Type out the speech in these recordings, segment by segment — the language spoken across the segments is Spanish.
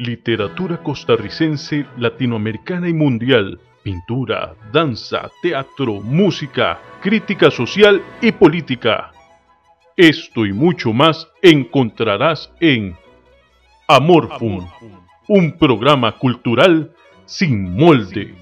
literatura costarricense, latinoamericana y mundial, pintura, danza, teatro, música, crítica social y política. Esto y mucho más encontrarás en Amorfum, un programa cultural sin molde.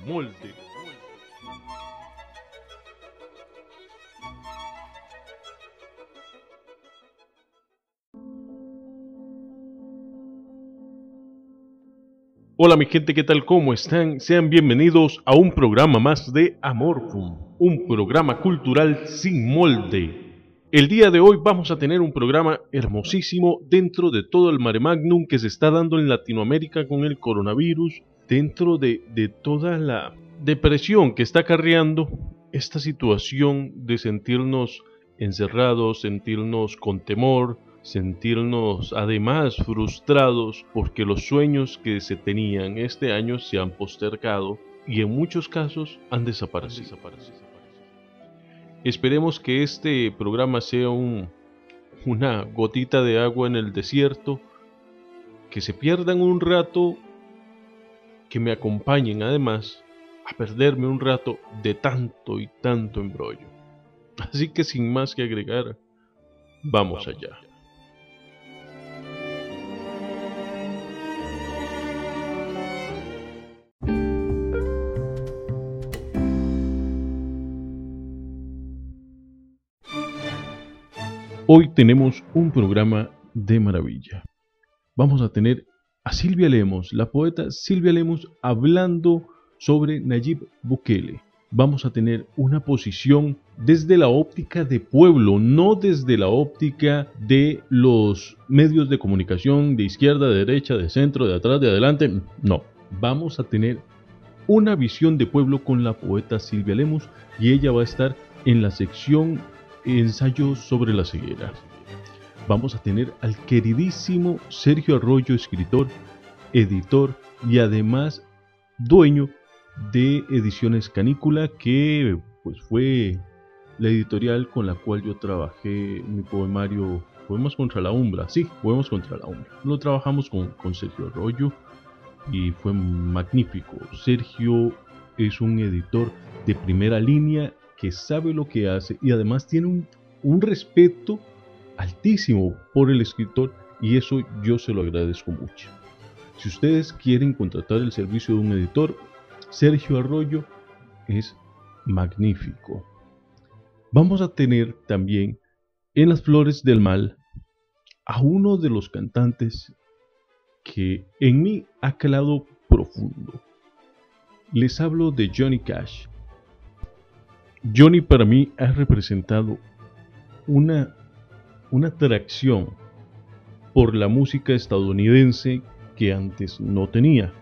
Hola mi gente, ¿qué tal? ¿Cómo están? Sean bienvenidos a un programa más de Amorfum, un programa cultural sin molde. El día de hoy vamos a tener un programa hermosísimo dentro de todo el mare magnum que se está dando en Latinoamérica con el coronavirus, dentro de, de toda la depresión que está acarreando esta situación de sentirnos encerrados, sentirnos con temor, sentirnos además frustrados porque los sueños que se tenían este año se han postergado y en muchos casos han desaparecido. Esperemos que este programa sea un, una gotita de agua en el desierto, que se pierdan un rato, que me acompañen además a perderme un rato de tanto y tanto embrollo. Así que sin más que agregar, vamos allá. Hoy tenemos un programa de maravilla. Vamos a tener a Silvia Lemos, la poeta Silvia Lemos, hablando sobre Nayib Bukele. Vamos a tener una posición desde la óptica de pueblo, no desde la óptica de los medios de comunicación de izquierda, de derecha, de centro, de atrás, de adelante. No, vamos a tener una visión de pueblo con la poeta Silvia Lemos y ella va a estar en la sección ensayo sobre la ceguera. Vamos a tener al queridísimo Sergio Arroyo, escritor, editor y además dueño de Ediciones Canícula, que pues fue la editorial con la cual yo trabajé mi poemario Poemas contra la Umbra. Sí, Poemas contra la Umbra. Lo trabajamos con, con Sergio Arroyo y fue magnífico. Sergio es un editor de primera línea que sabe lo que hace y además tiene un, respeto altísimo por el escritor y eso yo se lo agradezco mucho. Si ustedes quieren contratar el servicio de un editor, Sergio Arroyo es magnífico. Vamos a tener también en las flores del mal a uno de los cantantes que en mí ha calado profundo. Les hablo de Johnny Cash. Johnny para mí ha representado una, una atracción por la música estadounidense que antes no tenía,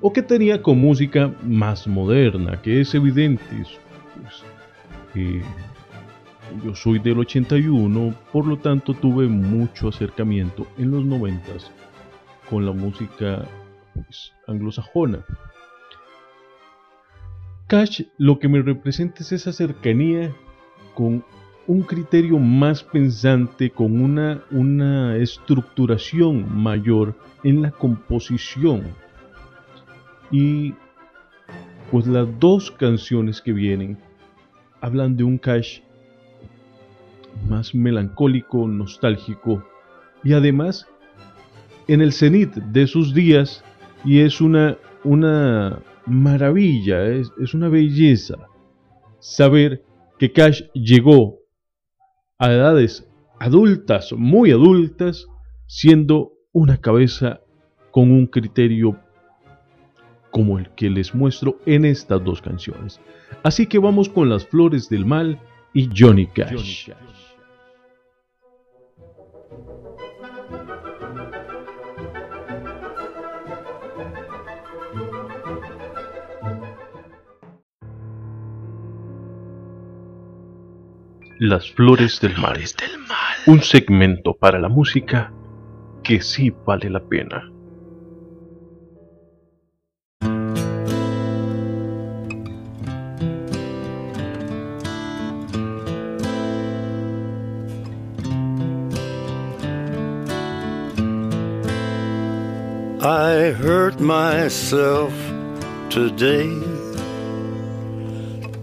o que tenía con música más moderna, que es evidente. Pues, yo soy del 81, por lo tanto tuve mucho acercamiento en los 90 con la música pues, anglosajona. Cash lo que me representa es esa cercanía con un criterio más pensante, con una, una estructuración mayor en la composición. Y pues las dos canciones que vienen hablan de un Cash más melancólico, nostálgico y además en el cenit de sus días y es una, una maravilla, es, es una belleza saber que Cash llegó a edades adultas, muy adultas, siendo una cabeza con un criterio como el que les muestro en estas dos canciones. Así que vamos con las flores del mal y Johnny Cash. Johnny Cash. Las Flores del Mal. Un segmento para la música que sí vale la pena. I hurt myself today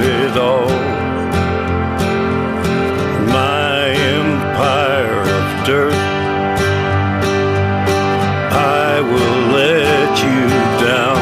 it all. My empire of dirt. I will let you down.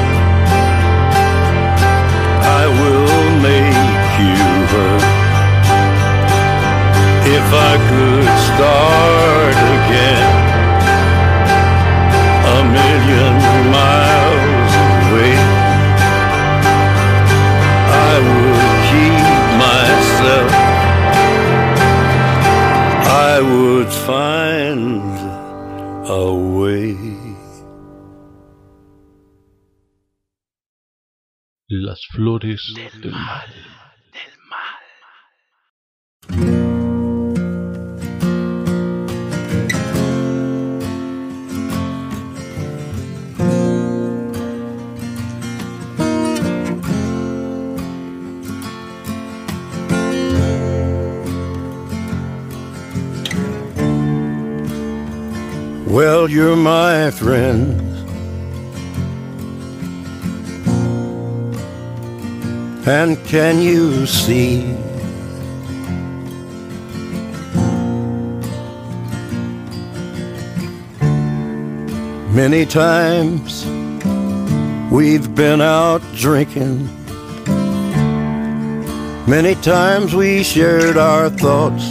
If I could start again a million miles away, I would keep myself. I would find a way. Las flores del, mal. You're my friend. And can you see? Many times we've been out drinking. Many times we shared our thoughts.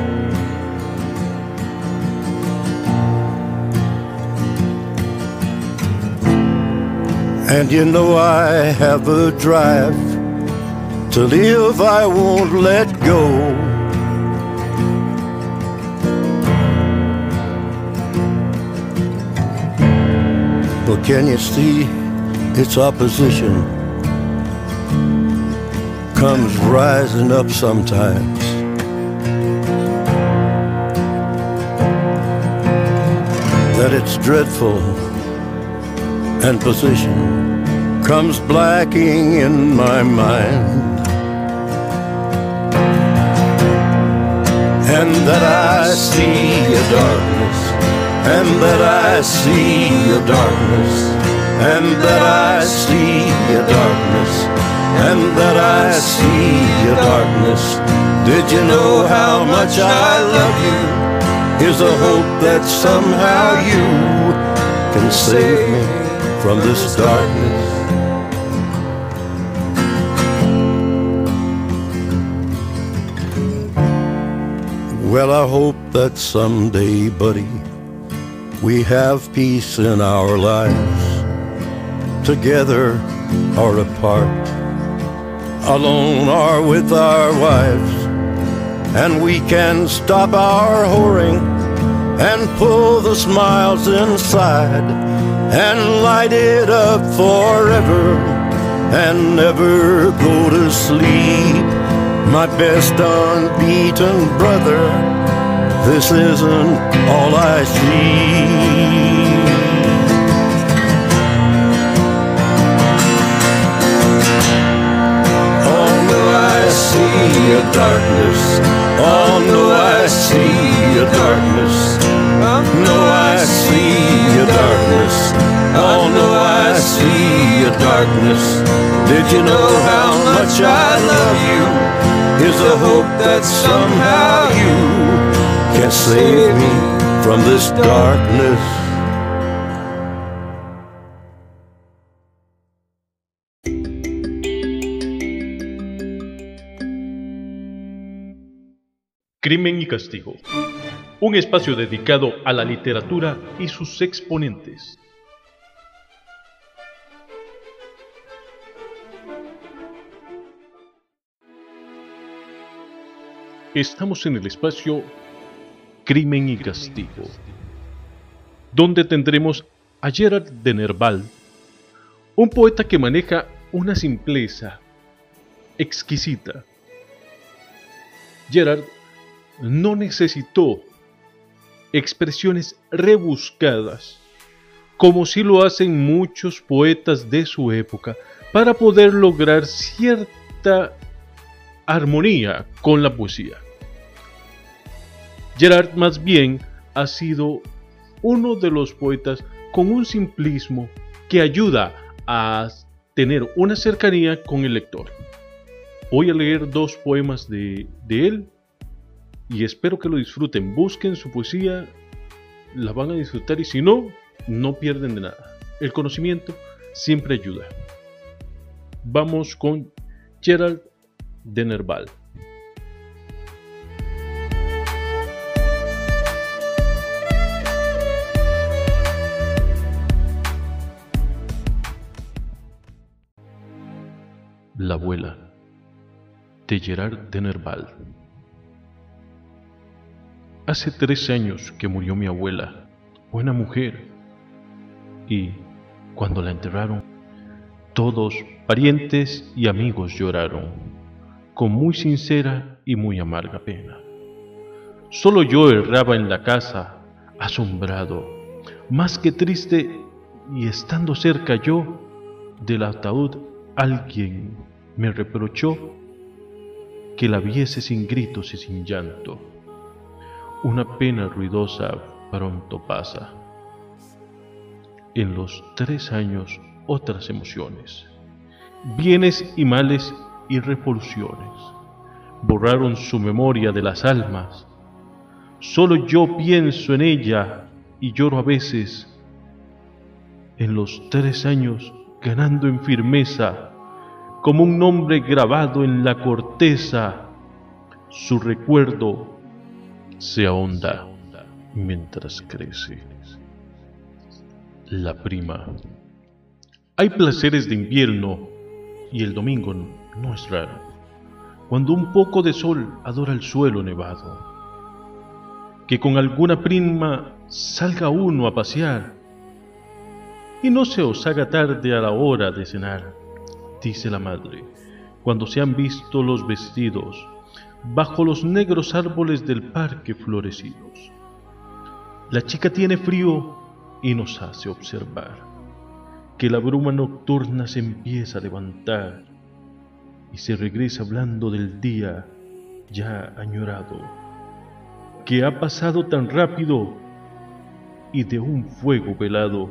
And you know I have a drive to live, I won't let go. But can you see its opposition comes rising up sometimes? That it's dreadful and position comes blacking in my mind. and that I see a darkness, and that I see a darkness, and that I see a darkness, and that I see a darkness. Did you know how much I love you? Here's a hope that somehow you can save me from this darkness. Well, I hope that someday, buddy, we have peace in our lives, together or apart, alone or with our wives, and we can stop our whoring and pull the smiles inside and light it up forever and never go to sleep my best unbeaten brother. This isn't all I see. I see a darkness. Oh no, I see a darkness. A darkness. Oh no, I see a darkness. Did you know how much I love you? Here's a hope that somehow you can save me from this darkness. Crimen y Castigo. Un espacio dedicado a la literatura y sus exponentes. Estamos en el espacio Crimen y Castigo, donde tendremos a Gerard de Nerval, un poeta que maneja una simpleza exquisita. Gerard no necesitó expresiones rebuscadas, como si lo hacen muchos poetas de su época, para poder lograr cierta armonía con la poesía. Gerard más bien ha sido uno de los poetas con un simplismo que ayuda a tener una cercanía con el lector. Voy a leer dos poemas de, de él y espero que lo disfruten. Busquen su poesía, la van a disfrutar y si no, no pierden de nada. El conocimiento siempre ayuda. Vamos con Gerald de Nerval. La abuela de Gerard de Nerval. Hace tres años que murió mi abuela, buena mujer, y cuando la enterraron, todos, parientes y amigos lloraron, con muy sincera y muy amarga pena. Solo yo erraba en la casa, asombrado, más que triste, y estando cerca yo del ataúd, alguien me reprochó que la viese sin gritos y sin llanto. Una pena ruidosa pronto pasa. En los tres años otras emociones, bienes y males y revoluciones, borraron su memoria de las almas. Solo yo pienso en ella y lloro a veces. En los tres años ganando en firmeza, como un nombre grabado en la corteza, su recuerdo se ahonda mientras crece. La prima. Hay placeres de invierno y el domingo no es raro, cuando un poco de sol adora el suelo nevado. Que con alguna prima salga uno a pasear y no se os haga tarde a la hora de cenar, dice la madre, cuando se han visto los vestidos bajo los negros árboles del parque florecidos. La chica tiene frío y nos hace observar que la bruma nocturna se empieza a levantar y se regresa hablando del día ya añorado, que ha pasado tan rápido y de un fuego velado,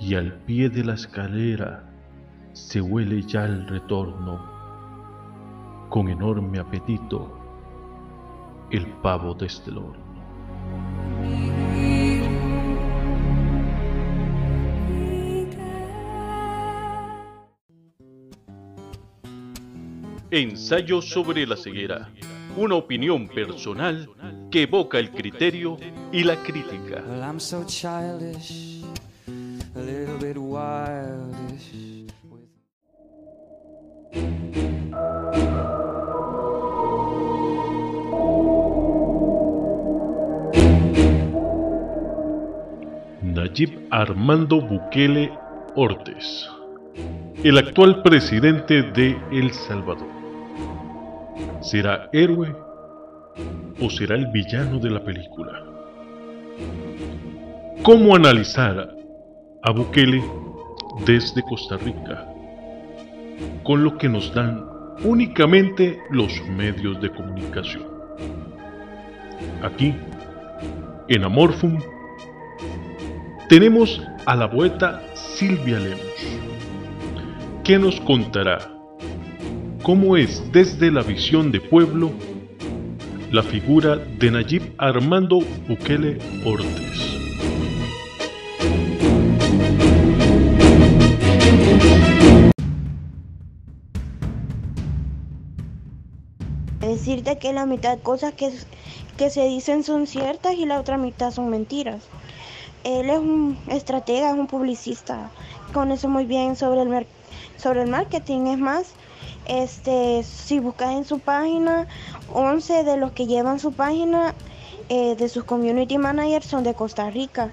y al pie de la escalera se huele ya el retorno, con enorme apetito, el pavo desde el horno. Ensayo sobre la ceguera. Una opinión personal que evoca el criterio y la crítica. Well, Nayib Armando Bukele Ortiz, el actual presidente de El Salvador. ¿Será héroe o será el villano de la película? ¿Cómo analizar a Bukele desde Costa Rica? Con lo que nos dan únicamente los medios de comunicación. Aquí, en Amorfum, tenemos a la poeta Silvia Lemos, que nos contará cómo es desde la visión de pueblo la figura de Nayib Armando Bukele Ortiz. decirte que la mitad de cosas que, que se dicen son ciertas y la otra mitad son mentiras. Él es un estratega, es un publicista, conoce muy bien sobre el, sobre el marketing. Es más, este, si buscas en su página, 11 de los que llevan su página eh, de sus community managers son de Costa Rica.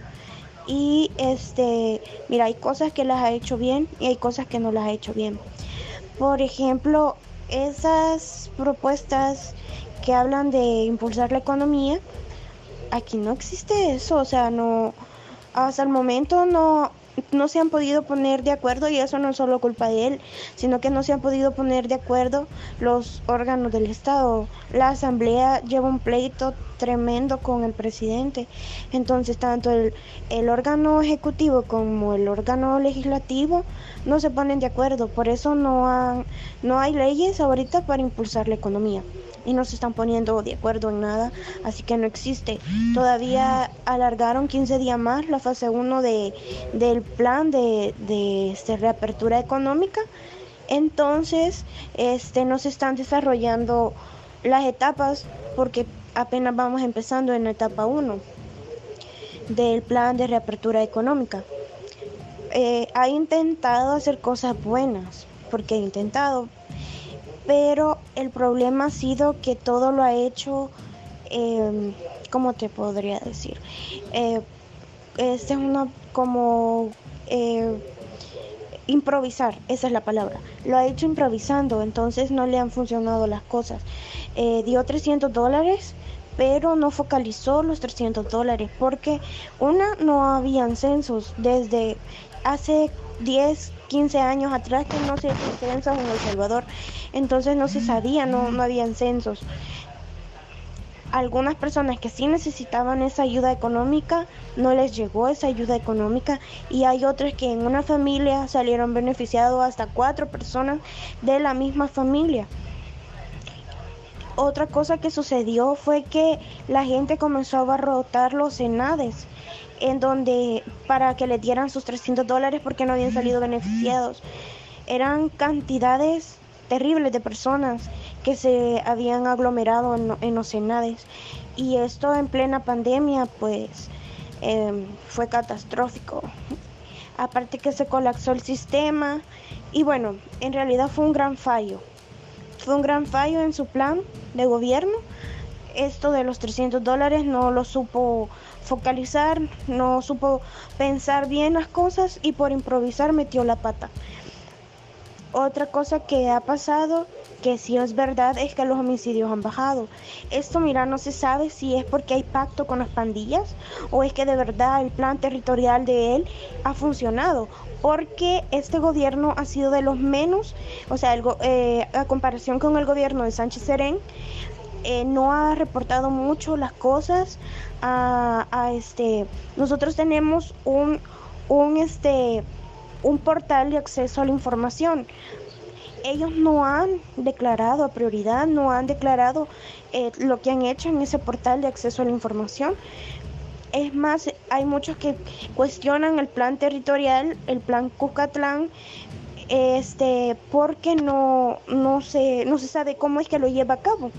Y este, mira, hay cosas que las ha hecho bien y hay cosas que no las ha hecho bien. Por ejemplo, esas propuestas que hablan de impulsar la economía, aquí no existe eso, o sea, no, hasta el momento no, no se han podido poner de acuerdo y eso no es solo culpa de él, sino que no se han podido poner de acuerdo los órganos del Estado. La Asamblea lleva un pleito tremendo con el presidente, entonces tanto el, el órgano ejecutivo como el órgano legislativo no se ponen de acuerdo, por eso no, han, no hay leyes ahorita para impulsar la economía y no se están poniendo de acuerdo en nada, así que no existe. Todavía alargaron 15 días más la fase 1 de, del plan de, de este, reapertura económica, entonces este, no se están desarrollando las etapas porque apenas vamos empezando en la etapa 1 del plan de reapertura económica. Eh, ha intentado hacer cosas buenas, porque ha intentado, pero el problema ha sido que todo lo ha hecho, eh, ¿cómo te podría decir? Eh, este es una como eh, improvisar, esa es la palabra. Lo ha hecho improvisando, entonces no le han funcionado las cosas. Eh, dio 300 dólares, pero no focalizó los 300 dólares porque una no habían censos desde hace 10, 15 años atrás que no se hacían censos en El Salvador, entonces no se sabía, no, no habían censos. Algunas personas que sí necesitaban esa ayuda económica no les llegó esa ayuda económica. Y hay otras que en una familia salieron beneficiados hasta cuatro personas de la misma familia. Otra cosa que sucedió fue que la gente comenzó a abarrotar los senades en donde para que les dieran sus 300 dólares porque no habían salido beneficiados. Eran cantidades terribles de personas que se habían aglomerado en, en los y esto en plena pandemia pues eh, fue catastrófico. Aparte que se colapsó el sistema y bueno, en realidad fue un gran fallo fue un gran fallo en su plan de gobierno. esto de los 300 dólares no lo supo focalizar, no supo pensar bien las cosas y por improvisar metió la pata. Otra cosa que ha pasado, que sí es verdad, es que los homicidios han bajado. Esto, mira, no se sabe si es porque hay pacto con las pandillas o es que de verdad el plan territorial de él ha funcionado. Porque este gobierno ha sido de los menos, o sea, eh, a comparación con el gobierno de Sánchez Serén, eh, no ha reportado mucho las cosas. A, a este, nosotros tenemos un, un este, un portal de acceso a la información. Ellos no han declarado a prioridad, no han declarado eh, lo que han hecho en ese portal de acceso a la información. Es más, hay muchos que cuestionan el plan territorial, el plan Cucatlán, este, porque no, no, se, no se sabe cómo es que lo lleva a cabo.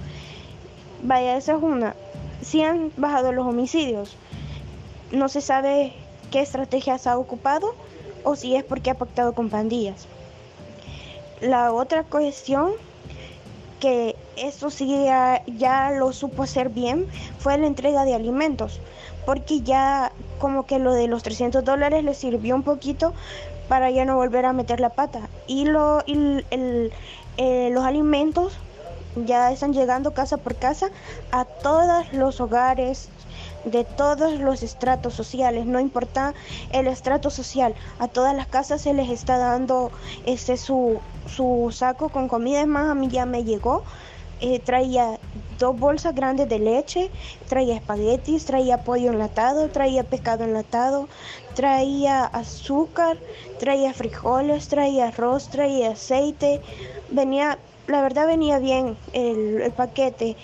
Vaya, esa es una. Si han bajado los homicidios, no se sabe qué estrategias ha ocupado o si es porque ha pactado con pandillas. La otra cuestión que eso sí ya, lo supo hacer bien fue la entrega de alimentos, porque ya como que lo de los 300 dólares le sirvió un poquito para ya no volver a meter la pata. Y, lo, eh, los alimentos ya están llegando casa por casa a todos los hogares de todos los estratos sociales, no importa el estrato social, a todas las casas se les está dando este su, su saco con comida, es más, a mí ya me llegó, eh, traía dos bolsas grandes de leche, traía espaguetis, traía pollo enlatado, traía pescado enlatado, traía azúcar, traía frijoles, traía arroz, traía aceite, venía, la verdad venía bien el, el paquete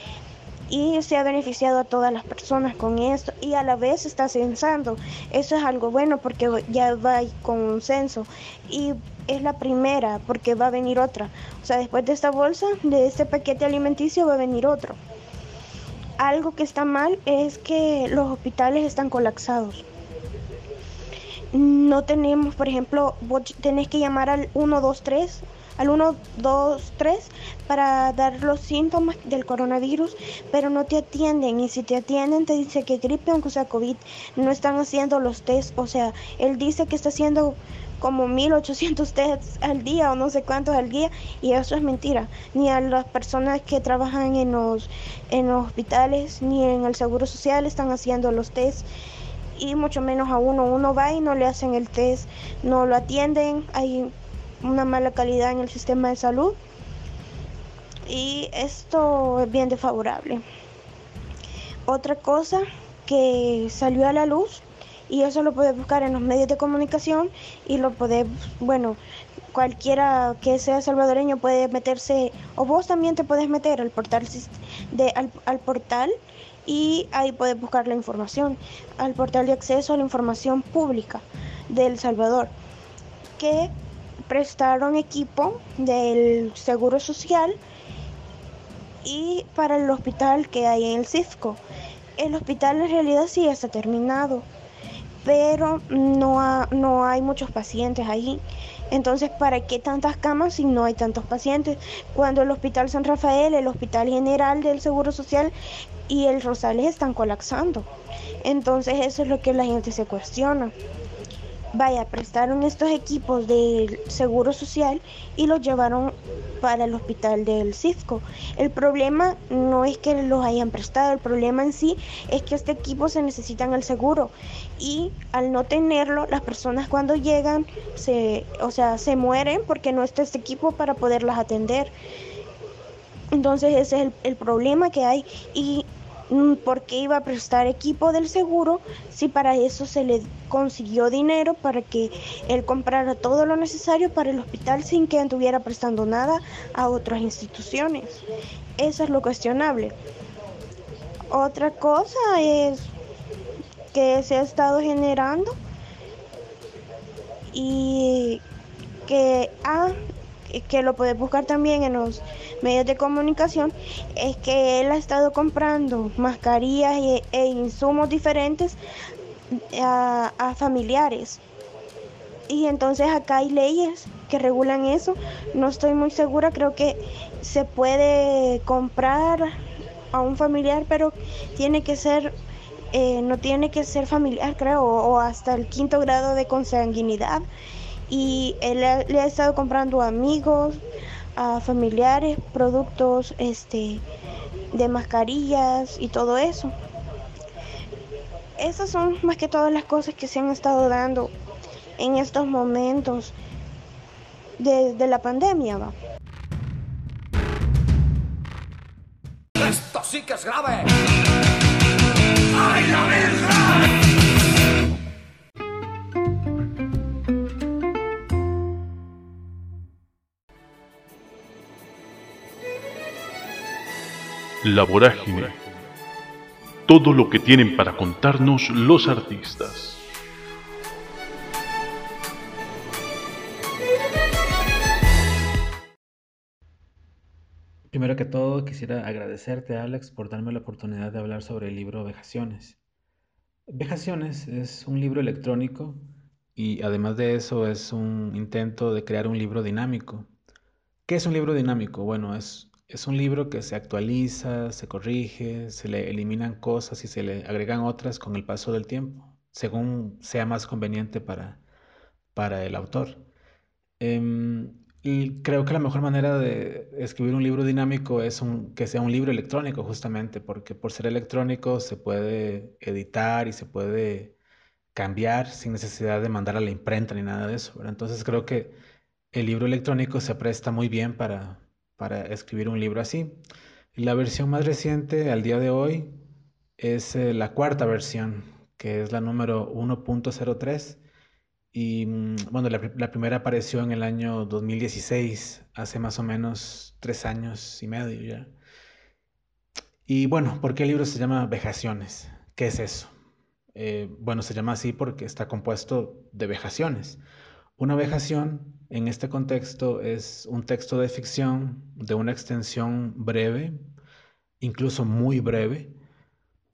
y se ha beneficiado a todas las personas con esto y a la vez está censando. Eso es algo bueno porque ya va con un censo y es la primera porque va a venir otra. O sea, después de esta bolsa, de este paquete alimenticio va a venir otro. Algo que está mal es que los hospitales están colapsados. No tenemos, por ejemplo, tenés que llamar al 123 al 1, 2, 3 para dar los síntomas del coronavirus, pero no te atienden y si te atienden te dice que gripe aunque sea COVID, no están haciendo los test, o sea, él dice que está haciendo como 1800 tests al día o no sé cuántos al día y eso es mentira. Ni a las personas que trabajan en los, en los hospitales ni en el seguro social están haciendo los tests y mucho menos a uno. Uno va y no le hacen el test, no lo atienden. Hay una mala calidad en el sistema de salud y esto es bien desfavorable. Otra cosa que salió a la luz y eso lo puedes buscar en los medios de comunicación y lo puedes, bueno, cualquiera que sea salvadoreño puede meterse o vos también te puedes meter al portal de al, al portal y ahí puedes buscar la información al portal de acceso a la información pública de El Salvador que prestaron equipo del Seguro Social y para el hospital que hay en el CIFCO. El hospital en realidad sí está terminado, pero no, no hay muchos pacientes ahí. Entonces, ¿para qué tantas camas si no hay tantos pacientes? Cuando el Hospital San Rafael, el Hospital General del Seguro Social y el Rosales están colapsando. Entonces, eso es lo que la gente se cuestiona. Vaya, prestaron estos equipos del Seguro Social y los llevaron para el hospital del CIFCO. El problema no es que los hayan prestado, el problema en sí es que este equipo se necesita en el seguro y al no tenerlo, las personas cuando llegan se, o sea, se mueren porque no está este equipo para poderlas atender. Entonces ese es el, el problema que hay y ¿por qué iba a prestar equipo del seguro si para eso se le consiguió dinero para que él comprara todo lo necesario para el hospital sin que estuviera prestando nada a otras instituciones? Eso es lo cuestionable. Otra cosa es que se ha estado generando y que, ah, que lo puedes buscar también en los medios de comunicación es que él ha estado comprando mascarillas e, insumos diferentes a, a familiares. Y entonces acá hay leyes que regulan eso. No estoy muy segura, creo que se puede comprar a un familiar, pero tiene que ser, eh, no tiene que ser familiar, creo, o hasta el quinto grado de consanguinidad. Y él le ha estado comprando a amigos, a familiares, productos este, de mascarillas y todo eso. Esas son más que todas las cosas que se han estado dando en estos momentos de, de la pandemia. ¿va? Esto sí que es grave. La vorágine. Todo lo que tienen para contarnos los artistas. Primero que todo, quisiera agradecerte, Alex, por darme la oportunidad de hablar sobre el libro Vejaciones. Vejaciones es un libro electrónico y además de eso es un intento de crear un libro dinámico. ¿Qué es un libro dinámico? Bueno, es, es un libro que se actualiza, se corrige, se le eliminan cosas y se le agregan otras con el paso del tiempo, según sea más conveniente para, para el autor. Em, y creo que la mejor manera de escribir un libro dinámico es un, que sea un libro electrónico, justamente, porque por ser electrónico se puede editar y se puede cambiar sin necesidad de mandar a la imprenta ni nada de eso. Entonces creo que el libro electrónico se presta muy bien para, para escribir un libro así. La versión más reciente al día de hoy es eh, la cuarta versión, que es la número 1.03 y mm, bueno, la, primera apareció en el año 2016, hace más o menos tres años y medio ya. Y bueno, ¿por qué el libro se llama Vejaciones? ¿Qué es eso? Eh, bueno, se llama así porque está compuesto de vejaciones. Una vejación en este contexto es un texto de ficción de una extensión breve, incluso muy breve,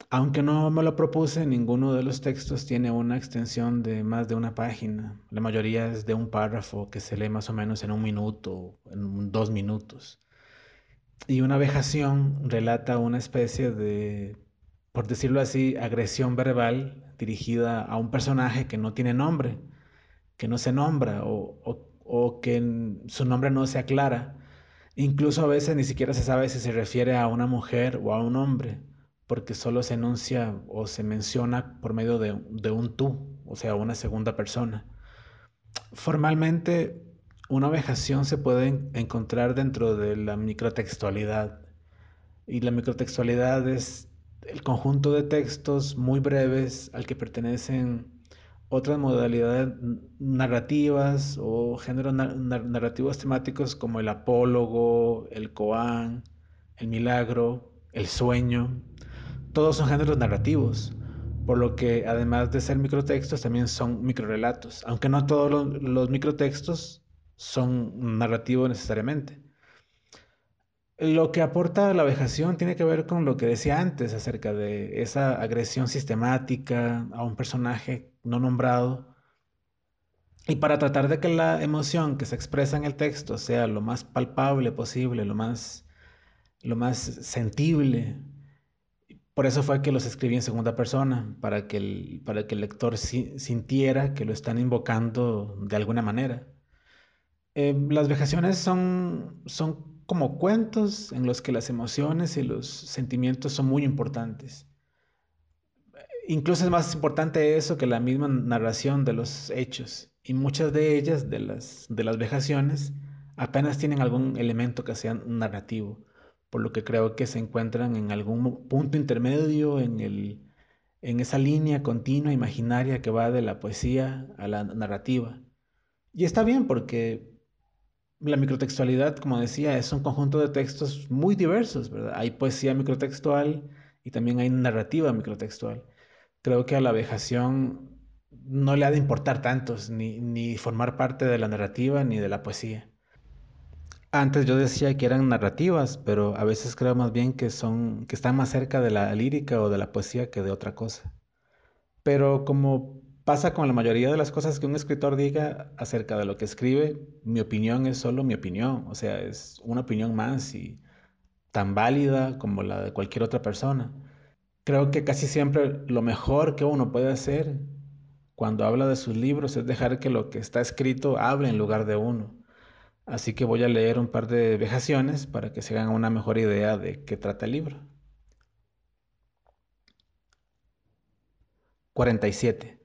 aunque no me lo propuse, ninguno de los textos tiene una extensión de más de una página. La mayoría es de un párrafo que se lee más o menos en un minuto, en dos minutos. Y una vejación relata una especie de, por decirlo así, agresión verbal dirigida a un personaje que no tiene nombre, que no se nombra o, o, que su nombre no se aclara. Incluso a veces ni siquiera se sabe si se refiere a una mujer o a un hombre porque solo se enuncia o se menciona por medio de, un tú, o sea, una segunda persona. Formalmente, una vejación se puede encontrar dentro de la microtextualidad. Y la microtextualidad es el conjunto de textos muy breves al que pertenecen otras modalidades narrativas o géneros narrativos temáticos como el apólogo, el koan, el milagro, el sueño, todos son géneros narrativos, por lo que además de ser microtextos también son microrelatos, aunque no todos los, microtextos son narrativos necesariamente. Lo que aporta la vejación tiene que ver con lo que decía antes acerca de esa agresión sistemática a un personaje no nombrado. Y para tratar de que la emoción que se expresa en el texto sea lo más palpable posible, lo más, lo más sensible por eso fue que los escribí en segunda persona, para que el, para que el lector sintiera que lo están invocando de alguna manera. Eh, las vejaciones son, son como cuentos en los que las emociones y los sentimientos son muy importantes. Incluso es más importante eso que la misma narración de los hechos. Y muchas de ellas, de las, de las vejaciones, apenas tienen algún elemento que sea narrativo por lo que creo que se encuentran en algún punto intermedio en, el, en esa línea continua, imaginaria que va de la poesía a la narrativa. Y está bien porque la microtextualidad, como decía, es un conjunto de textos muy diversos, ¿verdad? Hay poesía microtextual y también hay narrativa microtextual. Creo que a la vejación no le ha de importar tantos, ni, ni formar parte de la narrativa ni de la poesía. Antes yo decía que eran narrativas, pero a veces creo más bien que son, que están más cerca de la lírica o de la poesía que de otra cosa. Pero como pasa con la mayoría de las cosas que un escritor diga acerca de lo que escribe, mi opinión es solo mi opinión, o sea, es una opinión más y tan válida como la de cualquier otra persona. Creo que casi siempre lo mejor que uno puede hacer cuando habla de sus libros es dejar que lo que está escrito hable en lugar de uno. Así que voy a leer un par de vejaciones para que se hagan una mejor idea de qué trata el libro. 47.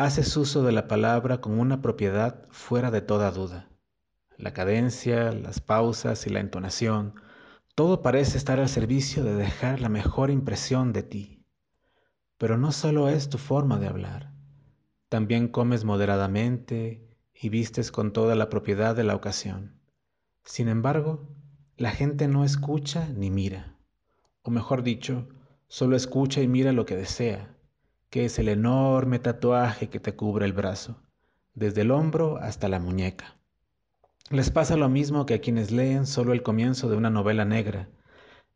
Haces uso de la palabra con una propiedad fuera de toda duda. La cadencia, las pausas y la entonación, todo parece estar al servicio de dejar la mejor impresión de ti. Pero no solo es tu forma de hablar, también comes moderadamente y vistes con toda la propiedad de la ocasión. Sin embargo, la gente no escucha ni mira, o mejor dicho, solo escucha y mira lo que desea que es el enorme tatuaje que te cubre el brazo, desde el hombro hasta la muñeca. Les pasa lo mismo que a quienes leen solo el comienzo de una novela negra,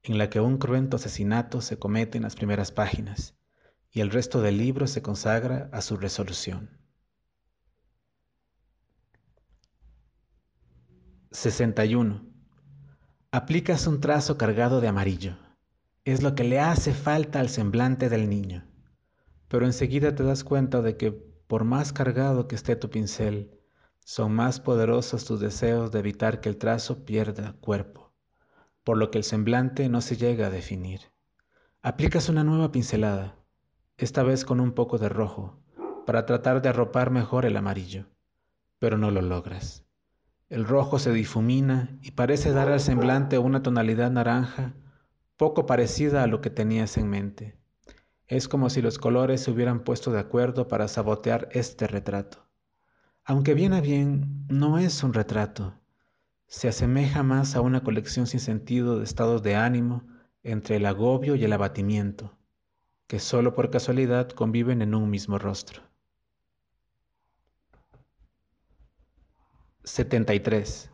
en la que un cruento asesinato se comete en las primeras páginas, y el resto del libro se consagra a su resolución. 61. Aplicas un trazo cargado de amarillo. Es lo que le hace falta al semblante del niño pero enseguida te das cuenta de que por más cargado que esté tu pincel, son más poderosos tus deseos de evitar que el trazo pierda cuerpo, por lo que el semblante no se llega a definir. Aplicas una nueva pincelada, esta vez con un poco de rojo, para tratar de arropar mejor el amarillo, pero no lo logras. El rojo se difumina y parece dar al semblante una tonalidad naranja poco parecida a lo que tenías en mente. Es como si los colores se hubieran puesto de acuerdo para sabotear este retrato. Aunque bien a bien, no es un retrato. Se asemeja más a una colección sin sentido de estados de ánimo entre el agobio y el abatimiento, que solo por casualidad conviven en un mismo rostro. 73.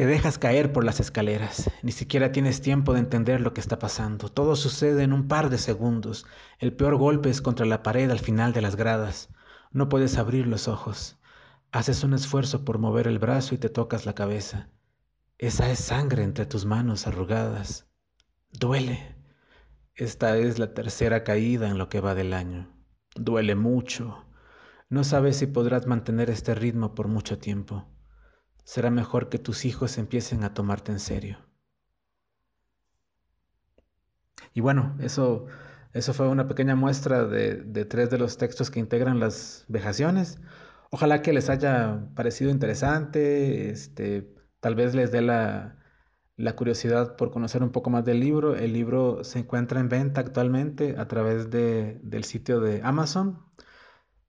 Te dejas caer por las escaleras, ni siquiera tienes tiempo de entender lo que está pasando. Todo sucede en un par de segundos. El peor golpe es contra la pared al final de las gradas. No puedes abrir los ojos. Haces un esfuerzo por mover el brazo y te tocas la cabeza. Esa es sangre entre tus manos arrugadas. Duele. Esta es la tercera caída en lo que va del año. Duele mucho. No sabes si podrás mantener este ritmo por mucho tiempo será mejor que tus hijos empiecen a tomarte en serio. Y bueno, eso, eso fue una pequeña muestra de, tres de los textos que integran las vejaciones. Ojalá que les haya parecido interesante, este, tal vez les dé la, la curiosidad por conocer un poco más del libro. El libro se encuentra en venta actualmente a través de, del sitio de Amazon.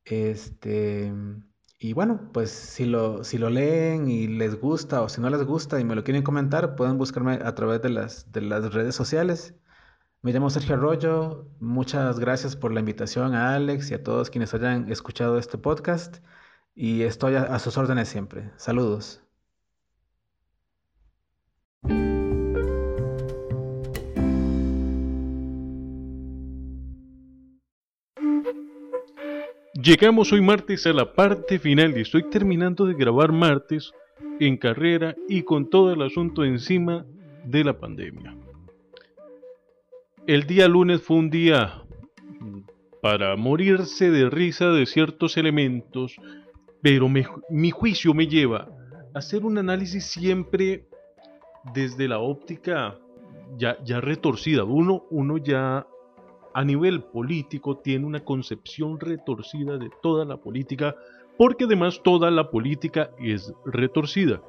Este, y bueno, pues si lo, si lo leen y les gusta o si no les gusta y me lo quieren comentar, pueden buscarme a través de las, de las redes sociales. Me llamo Sergio Arroyo. Muchas gracias por la invitación a Alex y a todos quienes hayan escuchado este podcast. Y estoy a sus órdenes siempre. Saludos. Llegamos hoy martes a la parte final y estoy terminando de grabar martes en carrera y con todo el asunto encima de la pandemia. El día lunes fue un día para morirse de risa de ciertos elementos, pero mi juicio me lleva a hacer un análisis siempre desde la óptica ya, ya retorcida. Uno, uno ya a nivel político tiene una concepción retorcida de toda la política, porque además toda la política es retorcida.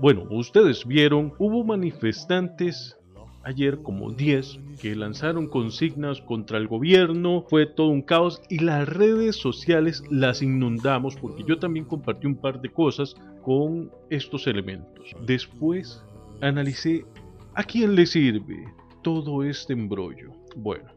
Bueno, ustedes vieron, hubo manifestantes ayer como 10 que lanzaron consignas contra el gobierno, fue todo un caos y las redes sociales las inundamos porque yo también compartí un par de cosas con estos elementos. Después analicé a quién le sirve todo este embrollo. Bueno,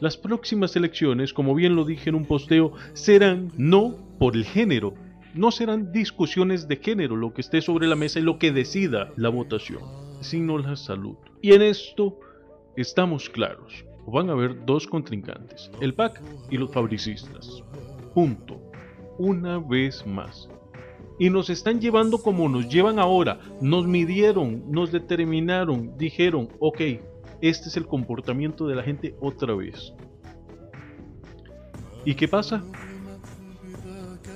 las próximas elecciones, como bien lo dije en un posteo, serán no por el género, no serán discusiones de género lo que esté sobre la mesa y lo que decida la votación, sino la salud. Y en esto estamos claros. Van a haber dos contrincantes, el PAC y los fabricistas. Punto. Una vez más. y nos están llevando como nos llevan ahora. Nos midieron, nos determinaron, dijeron, ok, este es el comportamiento de la gente otra vez. ¿Y qué pasa?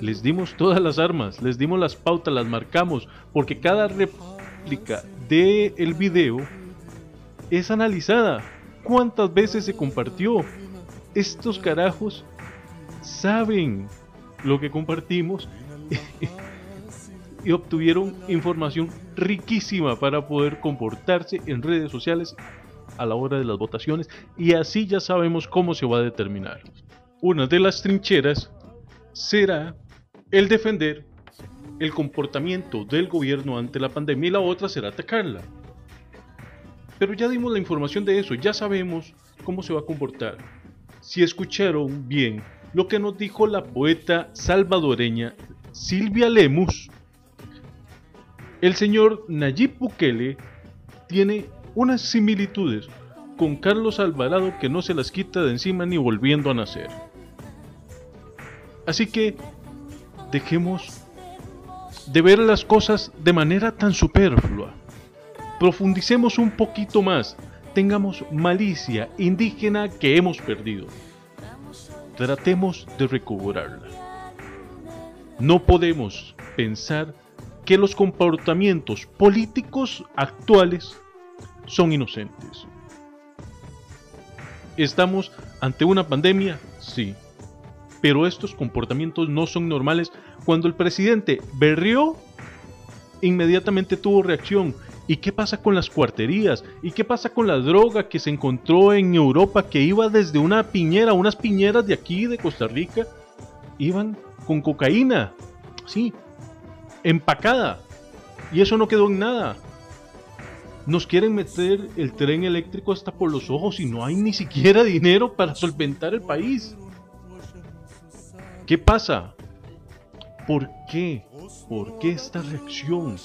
Les dimos todas las armas, les dimos las pautas, las marcamos, porque cada réplica del el video es analizada. ¿Cuántas veces se compartió? Estos carajos saben lo que compartimos y obtuvieron información riquísima para poder comportarse en redes sociales a la hora de las votaciones y así ya sabemos cómo se va a determinar. Una de las trincheras será el defender el comportamiento del gobierno ante la pandemia y la otra será atacarla. Pero ya dimos la información de eso, ya sabemos cómo se va a comportar. Si escucharon bien lo que nos dijo la poeta salvadoreña Silvia Lemus, el señor Nayib Bukele tiene unas similitudes con Carlos Alvarado que no se las quita de encima ni volviendo a nacer. Así que dejemos de ver las cosas de manera tan superflua. Profundicemos un poquito más, tengamos malicia indígena que hemos perdido. Tratemos de recobrarla. No podemos pensar que los comportamientos políticos actuales son inocentes. ¿Estamos ante una pandemia? Sí. Pero estos comportamientos no son normales. Cuando el presidente berrió, inmediatamente tuvo reacción. ¿Y qué pasa con las cuarterías? ¿Y qué pasa con la droga que se encontró en Europa que iba desde una piñera, unas piñeras de aquí, de Costa Rica? Iban con cocaína. Sí, empacada. Y eso no quedó en nada. Nos quieren meter el tren eléctrico hasta por los ojos y no hay ni siquiera dinero para solventar el país. ¿Qué pasa? ¿Por qué? ¿Por qué esta reacción?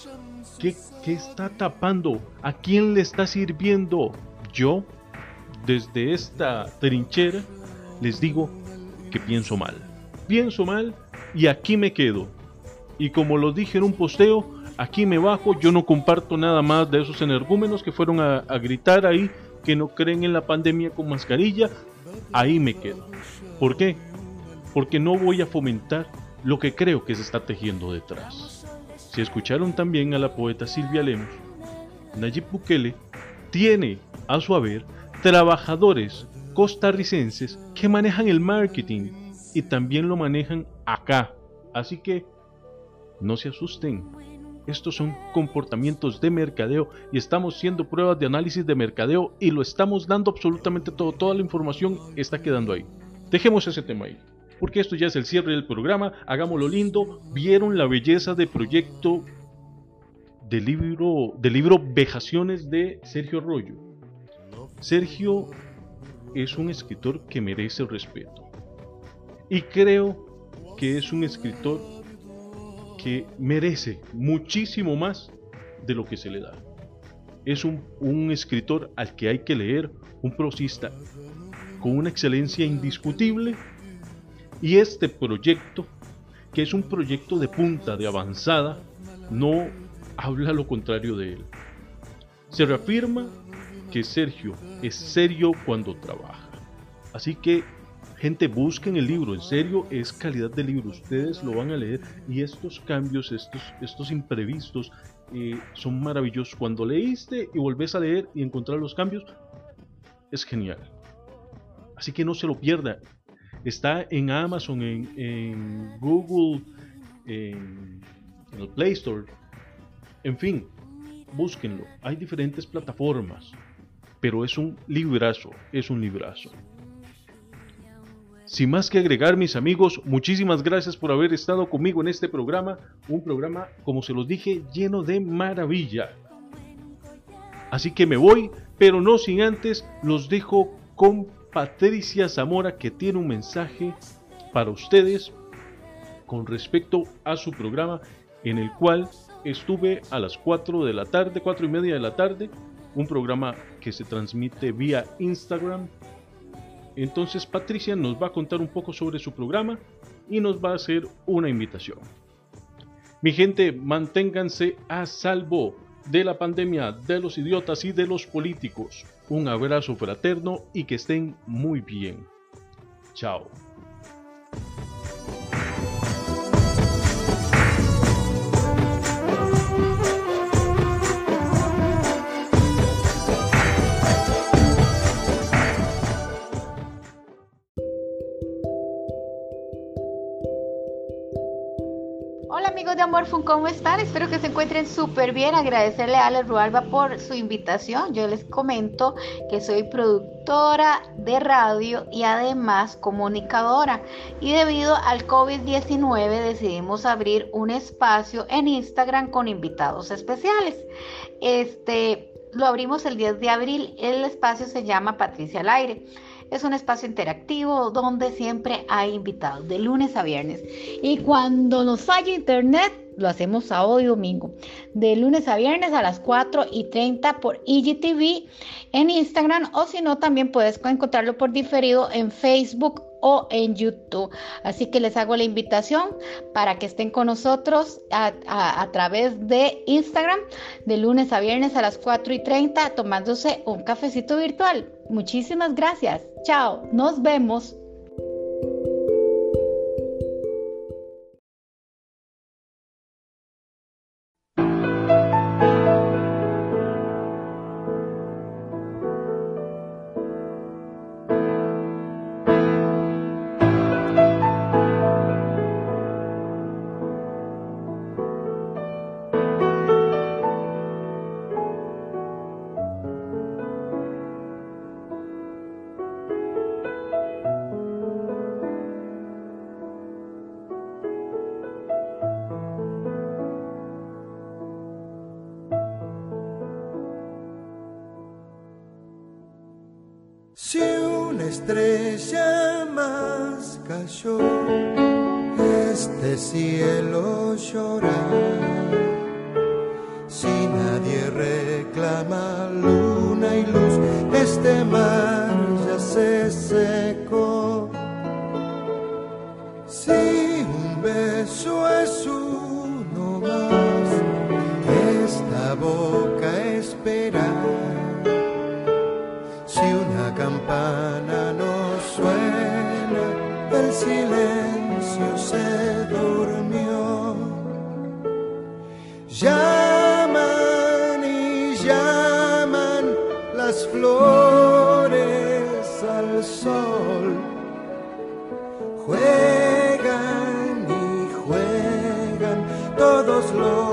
¿Qué, ¿Qué, está tapando? ¿A quién le está sirviendo? Yo, desde esta trinchera, les digo que pienso mal. Pienso mal y aquí me quedo. Y como lo dije en un posteo, aquí me bajo, yo no comparto nada más de esos energúmenos que fueron a, gritar ahí que no creen en la pandemia con mascarilla, ahí me quedo. ¿Por qué? Porque no voy a fomentar lo que creo que se está tejiendo detrás. Si escucharon también a la poeta Silvia Lemos, Nayib Bukele tiene a su haber trabajadores costarricenses que manejan el marketing y también lo manejan acá. Así que no se asusten, estos son comportamientos de mercadeo y estamos haciendo pruebas de análisis de mercadeo y lo estamos dando absolutamente todo. Toda la información está quedando ahí. Dejemos ese tema ahí. Porque esto ya es el cierre del programa. Hagámoslo lindo. Vieron la belleza de proyecto del libro, del libro Vejaciones de Sergio Rollo. Sergio es un escritor que merece respeto. Y creo que es un escritor que merece muchísimo más de lo que se le da. Es un, escritor al que hay que leer, un prosista con una excelencia indiscutible y este proyecto, que es un proyecto de punta, de avanzada, no habla lo contrario de él. Se reafirma que Sergio es serio cuando trabaja. Así que Gente, busquen el libro, en serio es calidad de libro, ustedes lo van a leer y estos cambios, estos, estos imprevistos eh, son maravillosos. Cuando leíste y volvés a leer y encontrar los cambios, es genial. Así que no se lo pierda. Está en Amazon, en, Google, en, en el Play Store. En fin, búsquenlo. Hay diferentes plataformas, pero es un librazo, es un librazo. Sin más que agregar, mis amigos, muchísimas gracias por haber estado conmigo en este programa. Un programa, como se los dije, lleno de maravilla. Así que me voy, pero no sin antes los dejo con Patricia Zamora que tiene un mensaje para ustedes con respecto a su programa en el cual estuve a las 4 de la tarde, 4 y media de la tarde, un programa que se transmite vía Instagram entonces Patricia nos va a contar un poco sobre su programa y nos va a hacer una invitación. Mi gente, manténganse a salvo de la pandemia, de los idiotas y de los políticos. Un abrazo fraterno y que estén muy bien. Chao. ¿Cómo están? Espero que se encuentren súper bien. Agradecerle a Ale Rualba por su invitación. Yo les comento que soy productora de radio y además comunicadora. Y debido al COVID-19 decidimos abrir un espacio en Instagram con invitados especiales. Este lo abrimos el 10 de abril. El espacio se llama Patricia al Aire. Es un espacio interactivo donde siempre hay invitados de lunes a viernes. Y cuando nos haya internet, lo hacemos sábado y domingo. De lunes a viernes a las 4 y 30 por IGTV en Instagram o si no, también puedes encontrarlo por diferido en Facebook o en YouTube. Así que les hago la invitación para que estén con nosotros a, a, a, través de Instagram de lunes a viernes a las 4 y 30 tomándose un cafecito virtual. Muchísimas gracias. Chao. Nos vemos. Llaman las flores al sol. Juegan y juegan todos los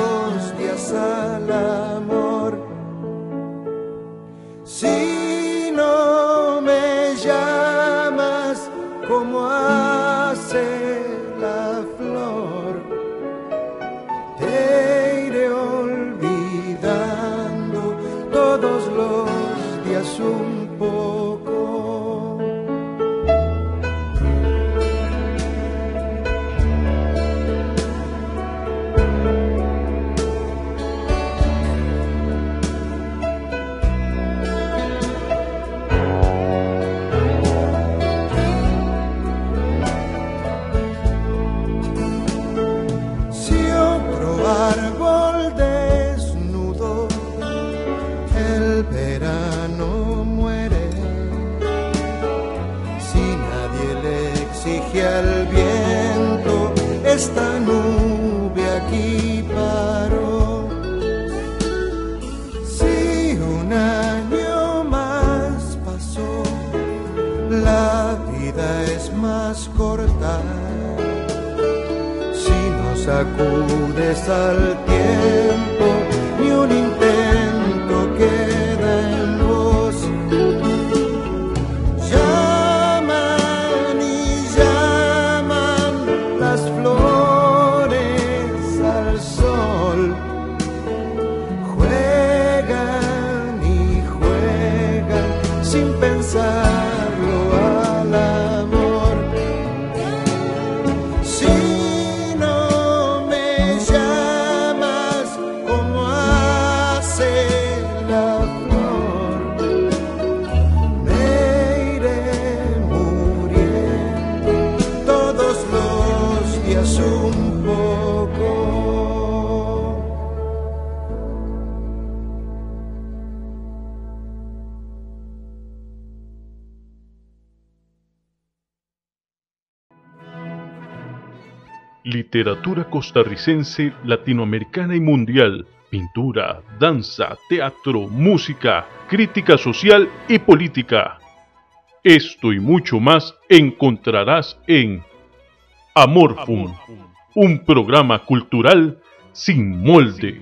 sacudes al tiempo, literatura costarricense, latinoamericana y mundial, pintura, danza, teatro, música, crítica social y política. Esto y mucho más encontrarás en Amorfum, un programa cultural sin molde.